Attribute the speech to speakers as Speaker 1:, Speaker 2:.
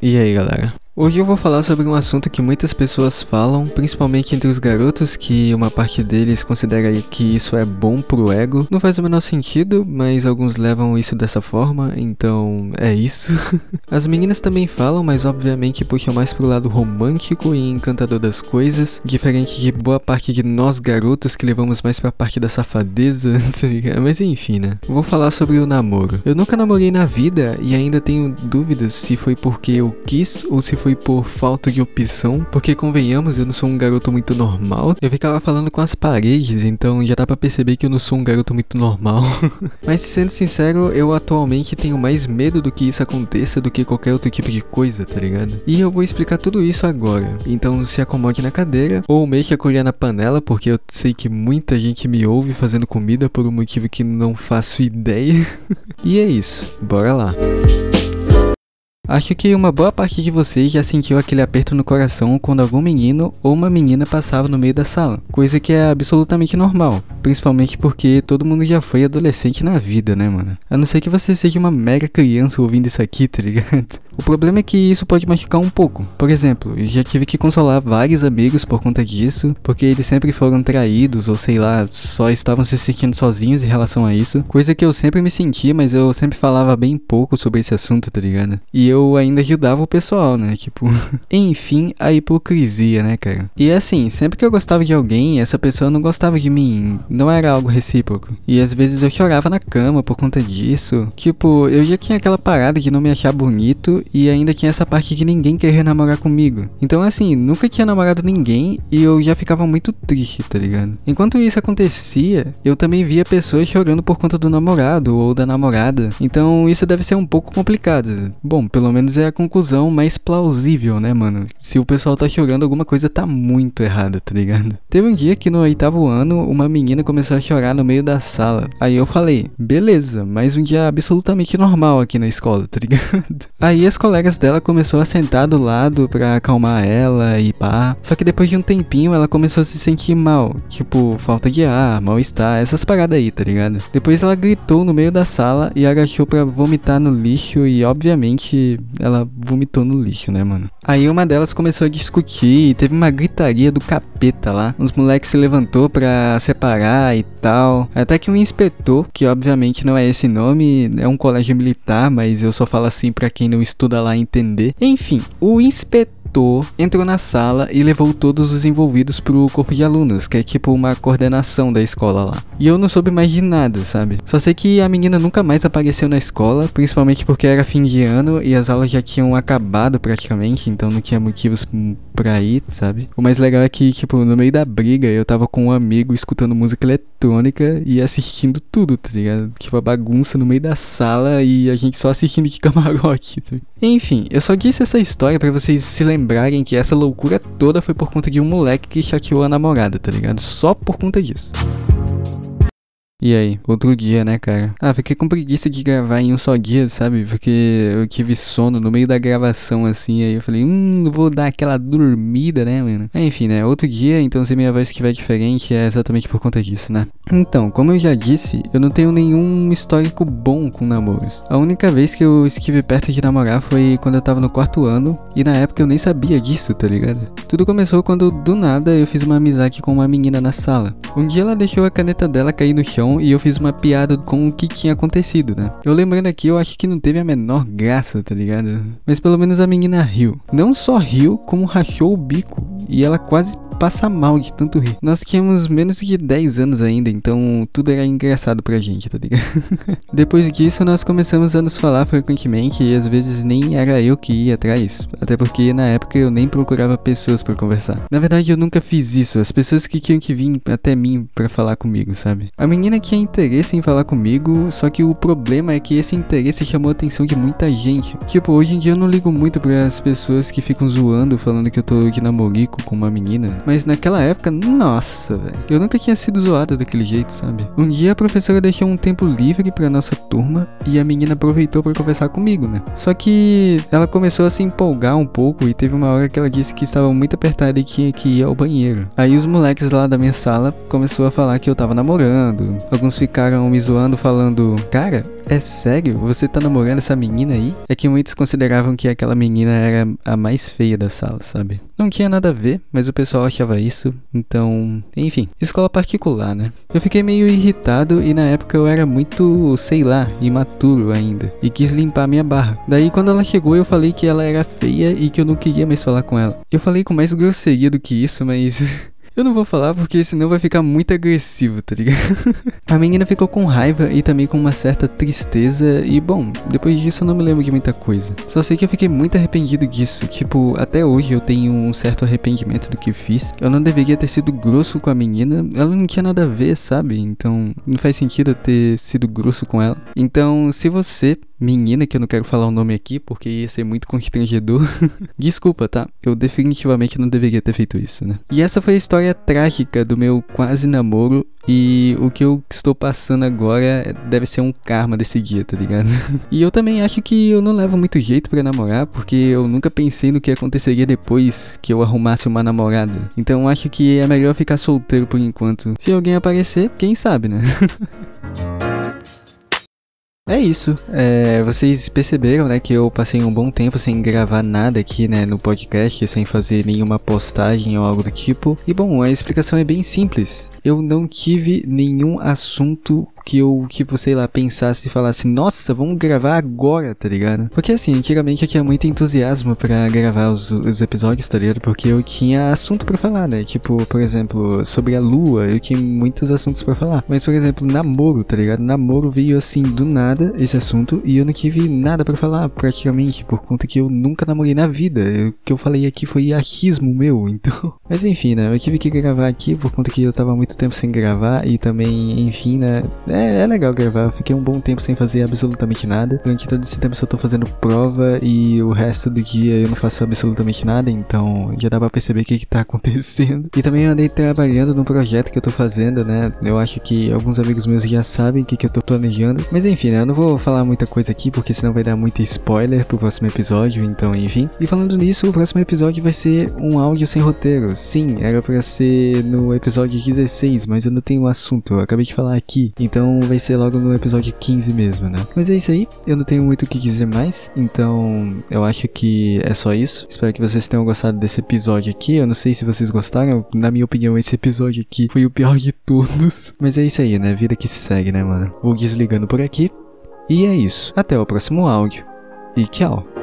Speaker 1: E aí galera? Hoje eu vou falar sobre um assunto que muitas pessoas falam, principalmente entre os garotos, que uma parte deles considera que isso é bom pro ego. Não faz o menor sentido, mas alguns levam isso dessa forma, então é isso. As meninas também falam, mas obviamente puxam mais pro lado romântico e encantador das coisas, diferente de boa parte de nós garotos que levamos mais pra parte da safadeza, tá? Mas enfim, né? Vou falar sobre o namoro. Eu nunca namorei na vida e ainda tenho dúvidas se foi porque eu quis ou se foi por falta de opção, porque convenhamos, eu não sou um garoto muito normal. Eu ficava falando com as paredes, então já dá pra perceber que eu não sou um garoto muito normal. Mas sendo sincero, eu atualmente tenho mais medo do que isso aconteça do que qualquer outro tipo de coisa, tá ligado? E eu vou explicar tudo isso agora. Então se acomode na cadeira, ou meio que colher na panela, porque eu sei que muita gente me ouve fazendo comida por um motivo que não faço ideia. e é isso, bora lá. Acho que uma boa parte de vocês já sentiu aquele aperto no coração quando algum menino ou uma menina passava no meio da sala, coisa que é absolutamente normal, principalmente porque todo mundo já foi adolescente na vida, né, mano? A não ser que você seja uma mega criança ouvindo isso aqui, tá ligado? O problema é que isso pode machucar um pouco. Por exemplo, já tive que consolar vários amigos por conta disso, porque eles sempre foram traídos ou sei lá, só estavam se sentindo sozinhos em relação a isso, coisa que eu sempre me sentia, mas eu sempre falava bem pouco sobre esse assunto, tá ligado? E eu ainda ajudava o pessoal, né? Tipo, enfim, a hipocrisia, né, cara? E assim, sempre que eu gostava de alguém, essa pessoa não gostava de mim, não era algo recíproco. E às vezes eu chorava na cama por conta disso. Tipo, eu já tinha aquela parada de não me achar bonito e ainda tinha essa parte de ninguém querer namorar comigo. Então, assim, nunca tinha namorado ninguém e eu já ficava muito triste, tá ligado? Enquanto isso acontecia, eu também via pessoas chorando por conta do namorado ou da namorada. Então, isso deve ser um pouco complicado. Bom, pelo menos é a conclusão mais plausível, né, mano? Se o pessoal tá chorando, alguma coisa tá muito errada, tá ligado? Teve um dia que no oitavo ano, uma menina começou a chorar no meio da sala. Aí eu falei, beleza, mais um dia absolutamente normal aqui na escola, tá ligado? Aí as colegas dela começou a sentar do lado pra acalmar ela e pá. Só que depois de um tempinho ela começou a se sentir mal. Tipo, falta de ar, mal-estar, essas paradas aí, tá ligado? Depois ela gritou no meio da sala e agachou pra vomitar no lixo e obviamente ela vomitou no lixo, né, mano? Aí uma delas começou a discutir e teve uma gritaria do capeta lá. Os moleques se levantou pra separar e tal. Até que um inspetor, que obviamente não é esse nome, é um colégio militar, mas eu só falo assim pra quem não estuda lá entender. Enfim, o inspetor entrou na sala e levou todos os envolvidos pro corpo de alunos, que é tipo uma coordenação da escola lá. E eu não soube mais de nada, sabe? Só sei que a menina nunca mais apareceu na escola, principalmente porque era fim de ano e as aulas já tinham acabado praticamente, então não tinha motivos pra ir, sabe? O mais legal é que, tipo, no meio da briga eu tava com um amigo escutando música eletrônica e assistindo tudo, tá ligado? Tipo, a bagunça no meio da sala e a gente só assistindo de camarote. Tá? Enfim, eu só disse essa história para vocês se lembrarem que essa loucura toda foi por conta de um moleque que chateou a namorada, tá ligado? Só por conta disso. E aí, outro dia, né, cara? Ah, fiquei com preguiça de gravar em um só dia, sabe? Porque eu tive sono no meio da gravação, assim. Aí eu falei, hum, vou dar aquela dormida, né, mano? Enfim, né? Outro dia, então se minha voz estiver diferente, é exatamente por conta disso, né? Então, como eu já disse, eu não tenho nenhum histórico bom com namoros. A única vez que eu estive perto de namorar foi quando eu tava no quarto ano. E na época eu nem sabia disso, tá ligado? Tudo começou quando, do nada, eu fiz uma amizade com uma menina na sala. Um dia ela deixou a caneta dela cair no chão e eu fiz uma piada com o que tinha acontecido, né? Eu lembrando aqui, eu acho que não teve a menor graça, tá ligado? Mas pelo menos a menina riu. Não só riu, como rachou o bico. E ela quase passa mal de tanto rir. Nós tínhamos menos de 10 anos ainda, então tudo era engraçado pra gente, tá ligado? Depois disso, nós começamos a nos falar frequentemente e às vezes nem era eu que ia atrás. Até porque na época eu nem procurava pessoas para conversar. Na verdade, eu nunca fiz isso. As pessoas que tinham que vir até mim para falar comigo, sabe? A menina tinha interesse em falar comigo, só que o problema é que esse interesse chamou a atenção de muita gente. Tipo, hoje em dia eu não ligo muito para as pessoas que ficam zoando, falando que eu tô de namorico com uma menina. Mas naquela época, nossa, velho. Eu nunca tinha sido zoado daquele jeito, sabe? Um dia a professora deixou um tempo livre pra nossa turma e a menina aproveitou para conversar comigo, né? Só que ela começou a se empolgar um pouco e teve uma hora que ela disse que estava muito apertada e tinha que ir ao banheiro. Aí os moleques lá da minha sala começou a falar que eu tava namorando. Alguns ficaram me zoando falando: "Cara, É sério? Você tá namorando essa menina aí? É que muitos consideravam que aquela menina era a mais feia da sala, sabe? Não tinha nada a ver, mas o pessoal achava isso, então. Enfim, escola particular, né? Eu fiquei meio irritado e na época eu era muito, sei lá, imaturo ainda. E quis limpar minha barra. Daí quando ela chegou eu falei que ela era feia e que eu não queria mais falar com ela. Eu falei com mais grosseria do que isso, mas. Eu não vou falar porque senão vai ficar muito agressivo, tá ligado? a menina ficou com raiva e também com uma certa tristeza. E bom, depois disso eu não me lembro de muita coisa. Só sei que eu fiquei muito arrependido disso. Tipo, até hoje eu tenho um certo arrependimento do que fiz. Eu não deveria ter sido grosso com a menina. Ela não tinha nada a ver, sabe? Então não faz sentido eu ter sido grosso com ela. Então, se você menina, que eu não quero falar o nome aqui porque ia ser muito constrangedor. Desculpa, tá? Eu definitivamente não deveria ter feito isso, né? E essa foi a história trágica do meu quase namoro e o que eu estou passando agora deve ser um karma desse dia, tá ligado? e eu também acho que eu não levo muito jeito para namorar, porque eu nunca pensei no que aconteceria depois que eu arrumasse uma namorada. Então acho que é melhor ficar solteiro por enquanto. Se alguém aparecer, quem sabe, né? É isso. É, vocês perceberam, né, que eu passei um bom tempo sem gravar nada aqui, né, no podcast, sem fazer nenhuma postagem ou algo do tipo. E bom, a explicação é bem simples. Eu não tive nenhum assunto que eu, tipo, sei lá, pensasse e falasse, nossa, vamos gravar agora, tá ligado? Porque assim, antigamente eu tinha muito entusiasmo para gravar os, os, episódios, tá ligado? Porque eu tinha assunto para falar, né? Tipo, por exemplo, sobre a lua, eu tinha muitos assuntos para falar. Mas, por exemplo, namoro, tá ligado? Namoro veio assim do nada esse assunto e eu não tive nada para falar praticamente, por conta que eu nunca namorei na vida. O que eu falei aqui foi achismo meu, então. Mas enfim, né? Eu tive que gravar aqui por conta que eu tava muito tempo sem gravar e também, enfim, né? É, é legal gravar. Eu fiquei um bom tempo sem fazer absolutamente nada. Durante todo esse tempo só tô fazendo prova e o resto do dia eu não faço absolutamente nada. Então já dá pra perceber o que, que tá acontecendo. E também eu andei trabalhando no projeto que eu tô fazendo, né? Eu acho que alguns amigos meus já sabem o que, que eu tô planejando. Mas enfim, né? Eu não vou falar muita coisa aqui porque senão vai dar muito spoiler pro próximo episódio. Então, enfim. E falando nisso, o próximo episódio vai ser um áudio sem roteiro. Sim, era pra ser no episódio 16, mas eu não tenho assunto. Eu acabei de falar aqui. Então então vai ser logo no episódio 15 mesmo, né? Mas é isso aí, eu não tenho muito o que dizer mais, então eu acho que é só isso. Espero que vocês tenham gostado desse episódio aqui. Eu não sei se vocês gostaram, na minha opinião, esse episódio aqui foi o pior de todos. Mas é isso aí, né? Vida que se segue, né, mano? Vou desligando por aqui. E é isso. Até o próximo áudio. E tchau.